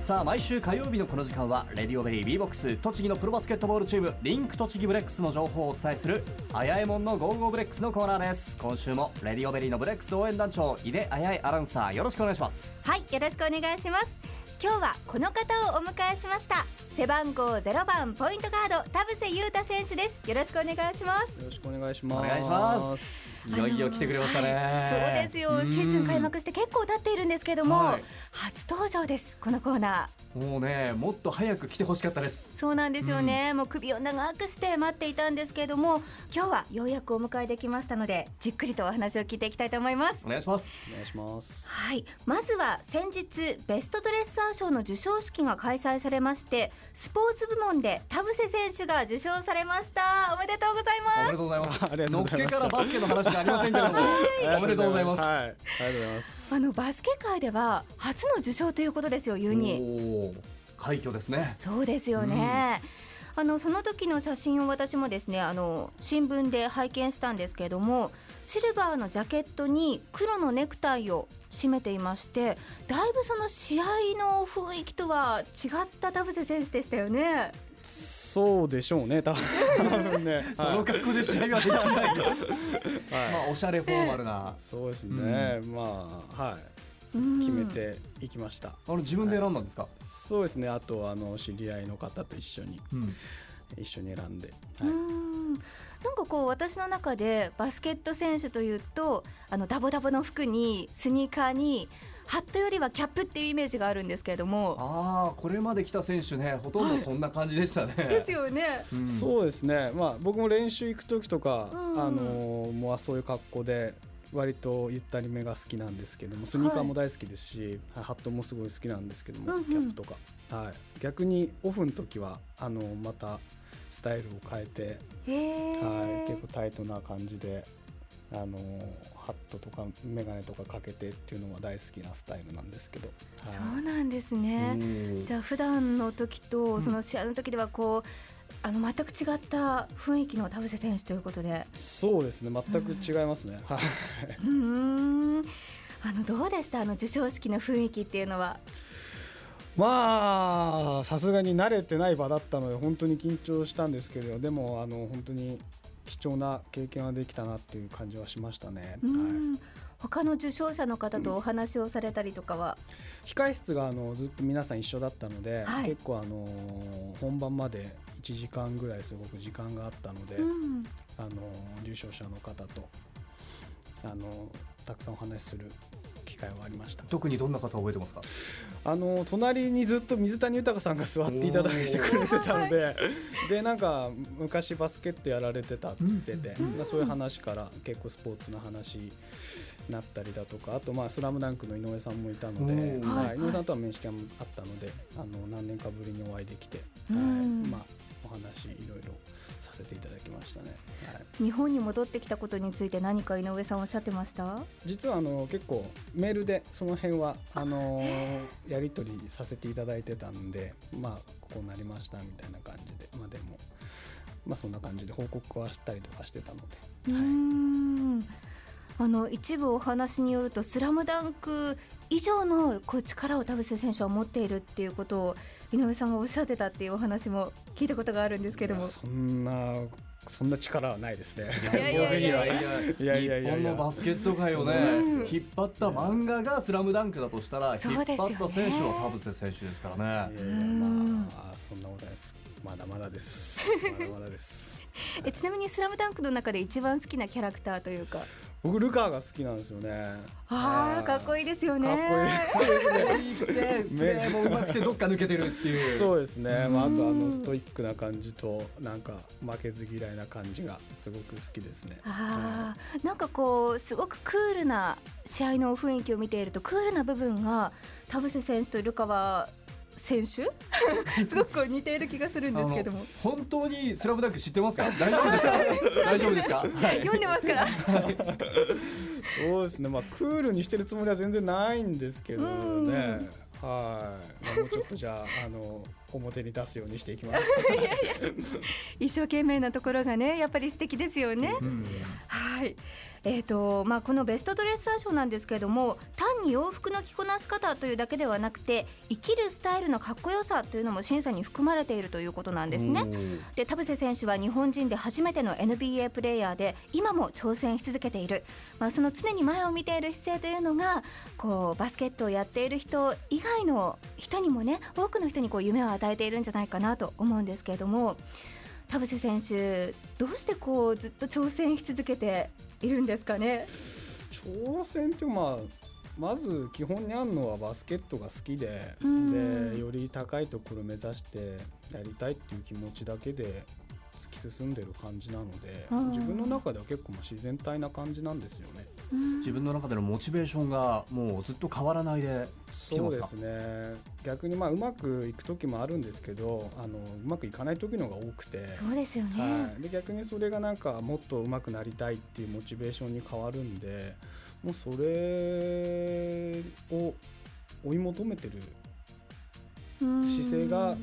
さあ毎週火曜日のこの時間はレディオベリー B ボックス栃木のプロバスケットボールチームリンク栃木ブレックスの情報をお伝えするあやえもんの Go Go BREX のコーナーです。今週もレディオベリーのブレックス応援団長井出あやえアナウンサーよろしくお願いします。はいよろしくお願いします。今日はこの方をお迎えしました。背番号0番ポイントガード田臥勇太選手です。よろしくお願いします。よろしくお願いします。お願いします。いよいよ来てくれましたね、はいそうですよ。うん。シーズン開幕して結構経っているんですけども、はい。初登場ですこのコーナー。もうねもっと早く来てほしかったです。そうなんですよね、もう首を長くして待っていたんですけれども今日はようやくお迎えできましたのでじっくりとお話を聞いていきたいと思いますお願いします。お願いします。はい。まずは先日ベストドレッサー賞の授賞式が開催されましてスポーツ部門で田臥選手が受賞されました。おめでとうございおめまでとうございます。ありがとのっうございます。けからバスケの話がありませんけれども。おめでとうございます、はい、ありがとうございます。す。あのバスケ界では初の受賞ということですよユニ快挙ですね。そうですよね、あのその時の写真を私もですねあの新聞で拝見したんですけれどもシルバーのジャケットに黒のネクタイを締めていましてだいぶその試合の雰囲気とは違った田臥選手でしたよね。そうでしょうね、多分ね。そのはい格好で試合はできないよ はい。まあおしゃれフォーマルな。そうですね。まあはい。うん。決めていきました。あの自分で選んだんですか、そうですね。あとあの知り合いの方と一緒に。うん一緒に選んで。うはいん。なんかこう私の中でバスケット選手というとあのダボダボの服にスニーカーにハットよりはキャップっていうイメージがあるんですけれども。ああこれまで来た選手ねほとんどそんな感じでしたね、ですよね。うん。そうですね。まあ僕も練習行く時とか、うん。あのもうそういう格好で。割とゆったりめが好きなんですけどもスニーカーも大好きですし、はい。ハットもすごい好きなんですけども、うんうん。キャップとか、はい、逆にオフの時はあのまたスタイルを変えて、へはい、結ー構タイトな感じであのハットとか眼鏡とかかけてっていうのが大好きなスタイルなんですけど、はいそうなんですね。うんじゃあ普段の時とんその試合の時ではこう、あの全く違った雰囲気の田臥選手ということで。そうですね全く違いますね、はい。うーん。あのどうでした？あの授賞式の雰囲気っていうのは。まあさすがに慣れてない場だったので本当に緊張したんですけどでもあの本当に貴重な経験はできたなっていう感じはしましたね。はい、ん。他の受賞者の方とお話をされたりとかは？控室があのずっと皆さん一緒だったので、はい結構あの本番まで1時間ぐらいすごく時間があったので、うん。あの受賞者の方とあのたくさんお話しする機会はありました。特にどんな方覚えてますか？あの隣にずっと水谷豊さんが座っていただいてくれてたので、でなんか昔バスケットやられてたっつってて、うん。まあそういう話から結構スポーツの話になったりだとか。あとまあスラムダンクの井上さんもいたので、うんはい。はい。井上さんとは面識があったのであの何年かぶりにお会いできて、うん。はいまあお話いろいろさせていただきましたね。はい日本に戻ってきたことについて何か井上さんおっしゃってました？実はあの結構メールでその辺はあのやり取りさせていただいてたんでまあこうなりましたみたいな感じでまあでもまあそんな感じで報告はしたりとかしてたので、うーはい、んあの一部お話によると「スラムダンク以上のこう力を田臥選手は持っているっていうことを井上さんがおっしゃってたっていうお話も聞いたことがあるんですけどもそんなそんな力はないですね。いやいやいやいやいや日本のバスケット界をね、引っ張った漫画がスラムダンクだとしたら、引っ張った選手は田臥選手ですからね。いまあそんなことです。まだまだです。まだまだです。えちなみに「スラムダンクの中で一番好きなキャラクターというか。僕ルカーが好きなんですよね。あーかっこいいですよね。かっこいい。可愛くてプレーもうまくてどっか抜けてるっていう。そうですね、まあ、あとあうんのストイックな感じとなんか負けず嫌いな感じがすごく好きですね。あーなんかこうすごくクールな試合の雰囲気を見ているとクールな部分が田臥選手とルカワ選手？すごくこう似ている気がするんですけども。本当にスラムダンク知ってますか？大丈夫ですか？大丈夫ですか？はい。読んでますから。そうですね、まあクールにしてるつもりは全然ないんですけどうん。ね。はい、まあもうちょっとじゃああの表に出すようにしていきます。一生懸命なところがねやっぱり素敵ですよね、うん。はい。えーとまあ、このベストドレッサー賞なんですけれども単に洋服の着こなし方というだけではなくて生きるスタイルのかっこよさというのも審査に含まれているということなんですね。で田臥選手は日本人で初めての NBA プレーヤーで今も挑戦し続けている、まあ、その常に前を見ている姿勢というのがこうバスケットをやっている人以外の人にもね多くの人にこう夢を与えているんじゃないかなと思うんですけれども。田臥選手どうしてこうずっと挑戦し続けているんですかね？挑戦ってまあまず基本にあるのはバスケットが好きででより高いところを目指してやりたいっていう気持ちだけで突き進んでる感じなので自分の中では結構まあ自然体な感じなんですよね。自分の中でのモチベーションがもうずっと変わらないでそうですね。逆にまあうまくいく時もあるんですけどあのうまくいかない時のが多くて。そうですよね、はい、で逆にそれがなんかもっとうまくなりたいっていうモチベーションに変わるんでもうそれを追い求めてる姿勢が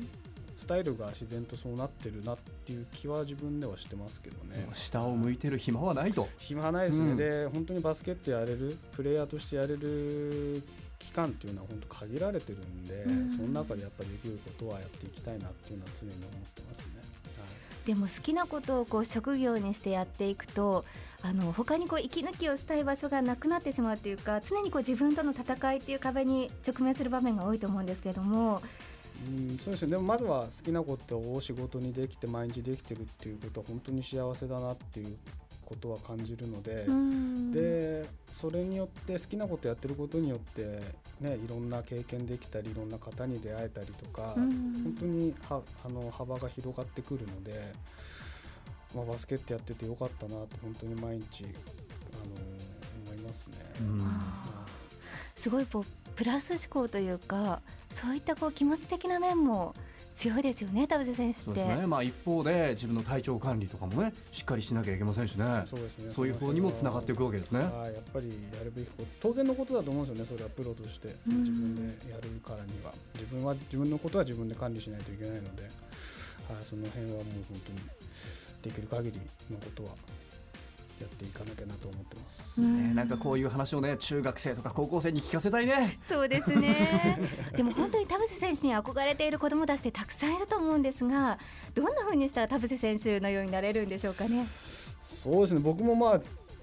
スタイルが自然とそうなってるなっていう気は自分ではしてますけどね。下を向いてる暇はないと。暇はないですね、うん、で本当にバスケットやれるプレイヤーとしてやれる期間っていうのは本当限られてるんで、うん、その中でやっぱりできることはやっていきたいなっていうのは常に思ってますね。はい、でも好きなことをこう職業にしてやっていくとあの他にこう息抜きをしたい場所がなくなってしまうっていうか常にこう自分との戦いっていう壁に直面する場面が多いと思うんですけれどもうんそうですね。でもまずは好きなことを仕事にできて毎日できてるっていうことは本当に幸せだなっていうことは感じるのででそれによって好きなことやってることによって、ね、いろんな経験できたりいろんな方に出会えたりとか本当にはあの幅が広がってくるので、まあ、バスケットやっててよかったなと本当に毎日あの思いますね。すごいプラス思考というかそういったこう気持ち的な面も強いですよね、田臥選手って。ね、まあ、一方で自分の体調管理とかもねしっかりしなきゃいけませんしね。そうですね。そういう方にもつながっていくわけですね。はい、やっぱりやるべきこと当然のことだと思うんですよねそれはプロとして。自分でやるからには。自分は自分のことは自分で管理しないといけないので、はい、その辺はもう本当にできる限りのことはやっていかなきゃなと思ってます、ね、なんかこういう話をね中学生とか高校生に聞かせたいね。そうですね。でも本当に田臥選手に憧れている子どもたちってたくさんいると思うんですがどんなふうにしたら田臥選手のようになれるんでしょうかね。そうですね。僕もまあ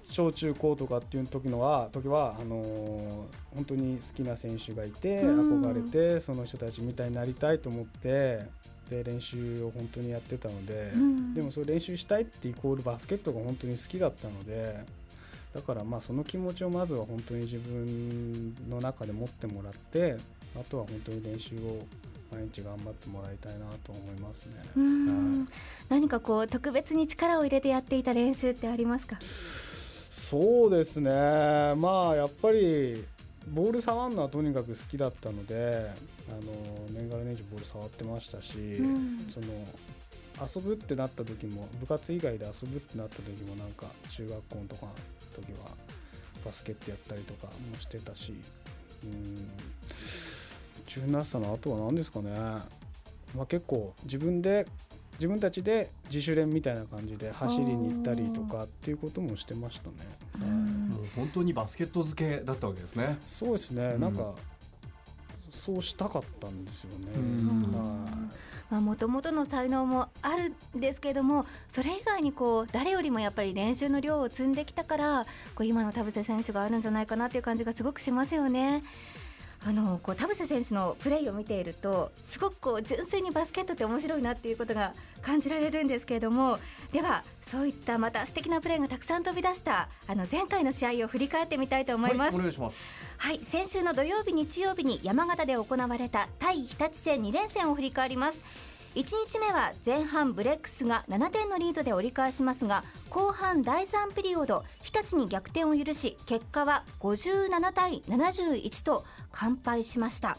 小中高とかっていう時のは時はあのー、本当に好きな選手がいて憧れてその人たちみたいになりたいと思ってで練習を本当にやってたので、うん、でもそれ練習したいってイコールバスケットが本当に好きだったのでだからまあその気持ちをまずは本当に自分の中で持ってもらってあとは本当に練習を毎日頑張ってもらいたいなと思いますね。何かこう特別に力を入れてやっていた練習ってありますか？そうですね。まあやっぱりボール触るのはとにかく好きだったのであの年がら年中ボール触ってましたし、うん、その遊ぶってなった時も部活以外で遊ぶってなった時もなんか中学校とかの時はバスケットやったりとかもしてたしうん。中になったのあとは何ですかね、まあ、結構自分で自分たちで自主練みたいな感じで走りに行ったりとかっていうこともしてましたね。本当にバスケット漬けだったわけですね。そうですね。うん、なんかそうしたかったんですよね。まあ、もともとの才能もあるんですけどもそれ以外にこう誰よりもやっぱり練習の量を積んできたからこう今の田臥選手があるんじゃないかなっていう感じがすごくしますよね。あのこう田臥選手のプレーを見ているとすごくこう純粋にバスケットって面白いなっていうことが感じられるんですけれどもではそういったまた素敵なプレーがたくさん飛び出したあの前回の試合を振り返ってみたいと思います。はい、お願いしますはい先週の土曜日日曜日に山形で行われた対日立戦2連戦を振り返ります。1日目は前半ブレックスが7点のリードで折り返しますが後半第3ピリオド日立に逆転を許し結果は57対71と完敗しました。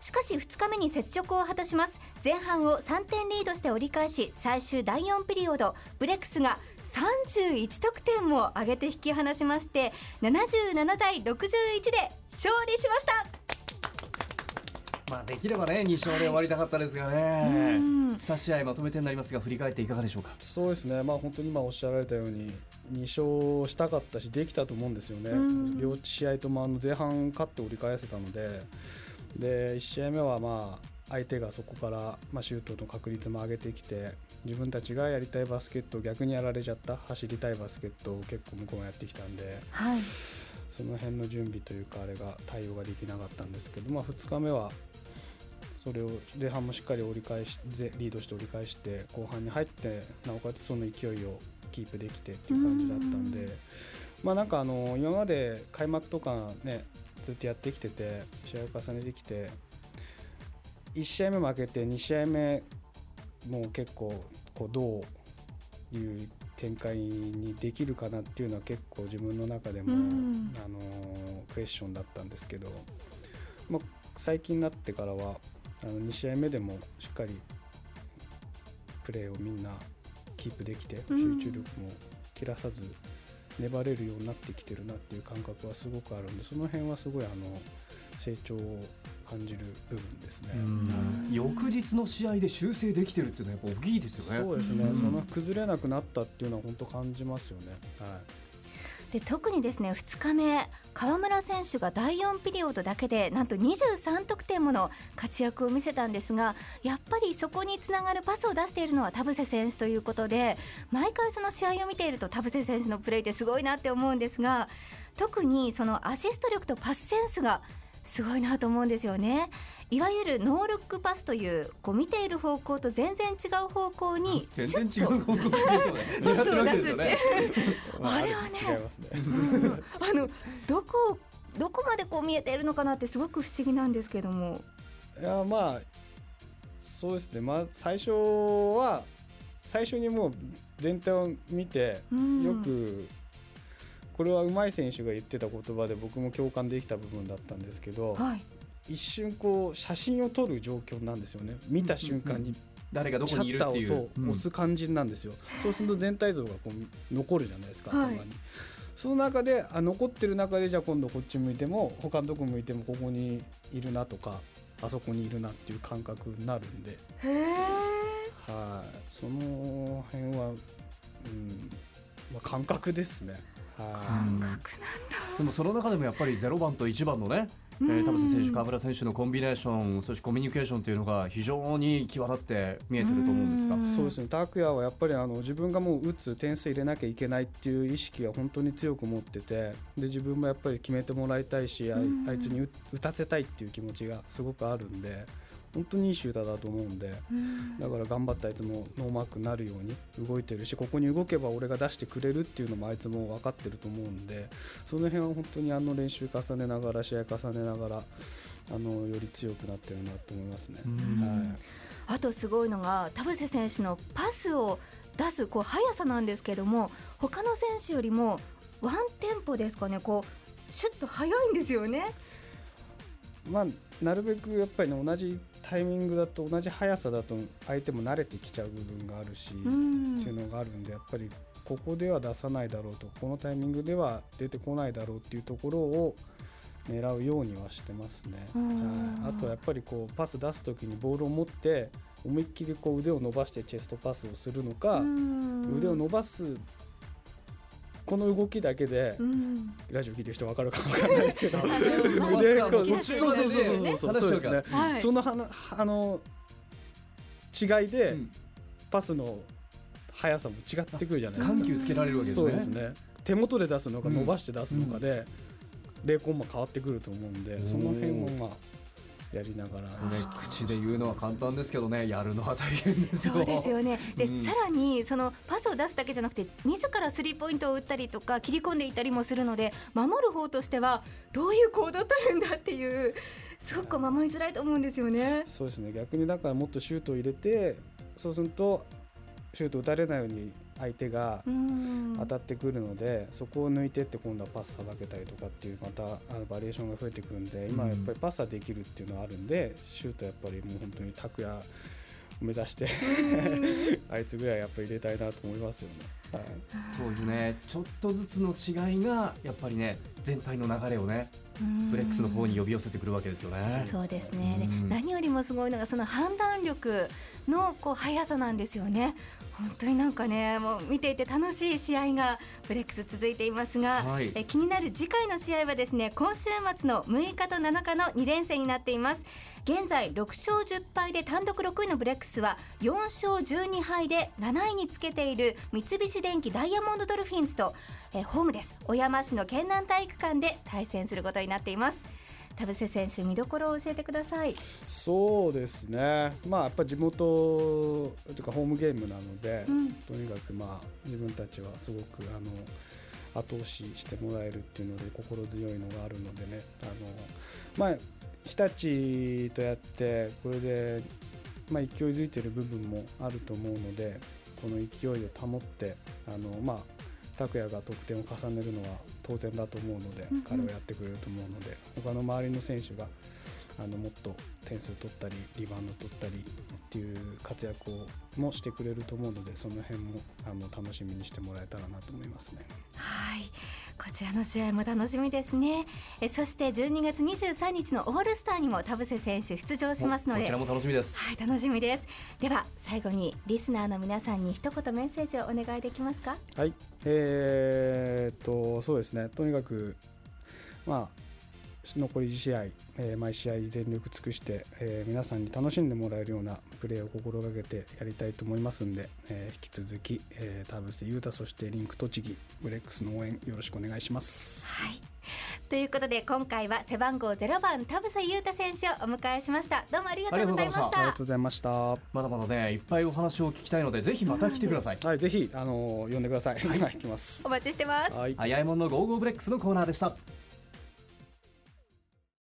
しかし2日目に雪辱を果たします。前半を3点リードして折り返し最終第4ピリオドブレックスが31得点も挙げて引き離しまして77対61で勝利しました。まあできればね2勝で終わりたかったですがね、うん。2試合まとめてになりますが振り返っていかがでしょうか？そうですね、まあ、本当に今おっしゃられたように2勝したかったしできたと思うんですよね、うん。両試合ともあの前半勝って折り返せたので。で1試合目はまあ相手がそこから、まあ、シュートの確率も上げてきて自分たちがやりたいバスケットを逆にやられちゃった走りたいバスケットを結構向こうがやってきたんで。はいその辺の準備というかあれが対応ができなかったんですけど、まあ、2日目はそれを前半もしっかり折り返してリードして折り返して後半に入ってなおかつその勢いをキープできてっていう感じだったんでまあなんかあの今まで開幕とかねずっとやってきてて試合を重ねてきて1試合目負けて2試合目もう結構こうどういう展開にできるかなっていうのは結構自分の中でも、うん。あのクエスチョンだったんですけど、まあ、最近になってからはあの2試合目でもしっかりプレーをみんなキープできて集うん。中力も切らさず粘れるようになってきてるなっていう感覚はすごくあるんでその辺はすごいあの成長を感じる部分ですね。うん。翌日の試合で修正できてるっていうのはやっぱ大きいですよね。そうですね、うん。その崩れなくなったっていうのは本当感じますよね。はい。で特にですね2日目河村選手が第4ピリオドだけでなんと23得点もの活躍を見せたんですがやっぱりそこにつながるパスを出しているのは田臥選手ということで毎回その試合を見ていると田臥選手のプレーってすごいなって思うんですが特にそのアシスト力とパスセンスがすごいなと思うんですよね。いわゆるノールックパスというこう見ている方向と全然違う方向に全然違う方向に狙ってるわけですよねまあれはね。うんあのどこどこまでこう見えているのかなってすごく不思議なんですけども。いやまあそうですね、まあ、最初は最初にもう全体を見てうんよくこれは上手い選手が言ってた言葉で僕も共感できた部分だったんですけどはい。一瞬こう写真を撮る状況なんですよね。見た瞬間に。誰がどシこにいるっていう。ャッターをそううん。押す感じなんですよ、そうすると全体像がこう残るじゃないですかはい。頭に、その中であ残ってる中でじゃあ今度こっち向いても他のとこ向いてもここにいるなとかあそこにいるなっていう感覚になるんで、へえ。はい。その辺は、うん。まあ、感覚ですね。はい感覚なんだ。でもその中でもやっぱり0番と1番のね、えー、田臥選手、河村選手のコンビネーション、そしてコミュニケーションというのが非常に際立って見えてると思うんですが。う、ん。そうですね。拓也はやっぱりあの自分がもう打つ点数入れなきゃいけないっていう意識は本当に強く持っててで自分もやっぱり決めてもらいたいしあいつに打打たせたいっていう気持ちがすごくあるんで本当にいいシューターだと思うんでうんだから頑張ってあいつもノーマークになるように動いてるしここに動けば俺が出してくれるっていうのもあいつも分かってると思うんでその辺は本当にあの練習重ねながら試合重ねながらあのより強くなってるなと思いますね。うんはいあとすごいのが田臥選手のパスを出すこう速さなんですけども他の選手よりもワンテンポですかねこうシュッと速いんですよね。まあ、なるべくやっぱりね同じタイミングだと同じ速さだと相手も慣れてきちゃう部分があるし、うん。っていうのがあるんでやっぱりここでは出さないだろうとこのタイミングでは出てこないだろうっていうところを狙うようにはしてますね。うん。はい、あとはやっぱりこうパス出す時にボールを持って思いっきりこう腕を伸ばしてチェストパスをするのか、うん。腕を伸ばすこの動きだけで、うん。ラジオ聞いてる人分かるか分かんないですけど 腕こうそうそうそうそうねそうそうですね。はい。そのはなあの違いで、うん。パスの速さも違ってくるじゃないですか。緩急つけられるわけですね。そうですね。手元で出すのかうん。伸ばして出すのかで、0コンマ変わってくると思うんで、その辺をまあやりながら、ね、口で言うのは簡単ですけどねやるのは大変ですよ。そうですよねで、うんさらにそのパスを出すだけじゃなくて自らスリーポイントを打ったりとか切り込んでいったりもするので守る方としてはどういう行動を取るんだっていうすごく守りづらいと思うんですよね。そうですね逆にだからもっとシュートを入れてそうするとシュート打たれないように相手がうん。当たってくるので、そこを抜いてって今度はパスさばけたりとかっていうまたあのバリエーションが増えてくるんで今やっぱりパスはできるっていうのはあるんでシュートやっぱりもう本当に拓也目指して あいつぐらいやっぱり入れたいなと思いますよね。はい、そういうね。ちょっとずつの違いがやっぱりね全体の流れをねブレックスの方に呼び寄せてくるわけですよね。そうですね、何よりもすごいのがその判断力のこう速さなんですよね。本当になんかねもう見ていて楽しい試合がブレックス続いていますが、はい。え気になる次回の試合はですね今週末の6日と7日の2連戦になっています。現在6勝10敗で単独6位のブレックスは4勝12敗で7位につけている三菱電機ダイヤモンドドルフィンズと、えホームです。小山市の県南体育館で対戦することになっています田臥選手見どころを教えてください。そうですね、まあ、やっぱ地元というかホームゲームなので、うん。とにかくまあ自分たちはすごくあの後押ししてもらえるっていうので心強いのがあるのでねあの、まあ、日立とやってこれで、まあ、勢いづいてる部分もあると思うのでこの勢いを保ってあの、まあ、拓也が得点を重ねるのは当然だと思うので、うんうん彼はやってくれると思うので他の周りの選手があのもっと点数取ったりリバウンド取ったりっていう活躍をもしてくれると思うのでその辺もあの楽しみにしてもらえたらなと思いますね。はいこちらの試合も楽しみですね。えそして12月23日のオールスターにも田臥選手出場しますので。こちらも楽しみです。はい楽しみです。では最後にリスナーの皆さんに一言メッセージをお願いできますか？はい、えー、っとそうですね。とにかくまあ残り1試合、えー毎試合全力尽くして、えー皆さんに楽しんでもらえるようなプレーを心がけてやりたいと思いますんで、えー引き続き、えー、田臥勇太そしてリンク栃木ブレックスの応援よろしくお願いします。はいということで今回は背番号0番田臥勇太選手をお迎えしましたどうもありがとうございましたありがとうございました。はまだまだねいっぱいお話を聞きたいのでぜひまた来てください。い、ぜひあの呼んでください。はい、行きます。お待ちしてますはい。あやえもんの Go Go BREX のコーナーでした。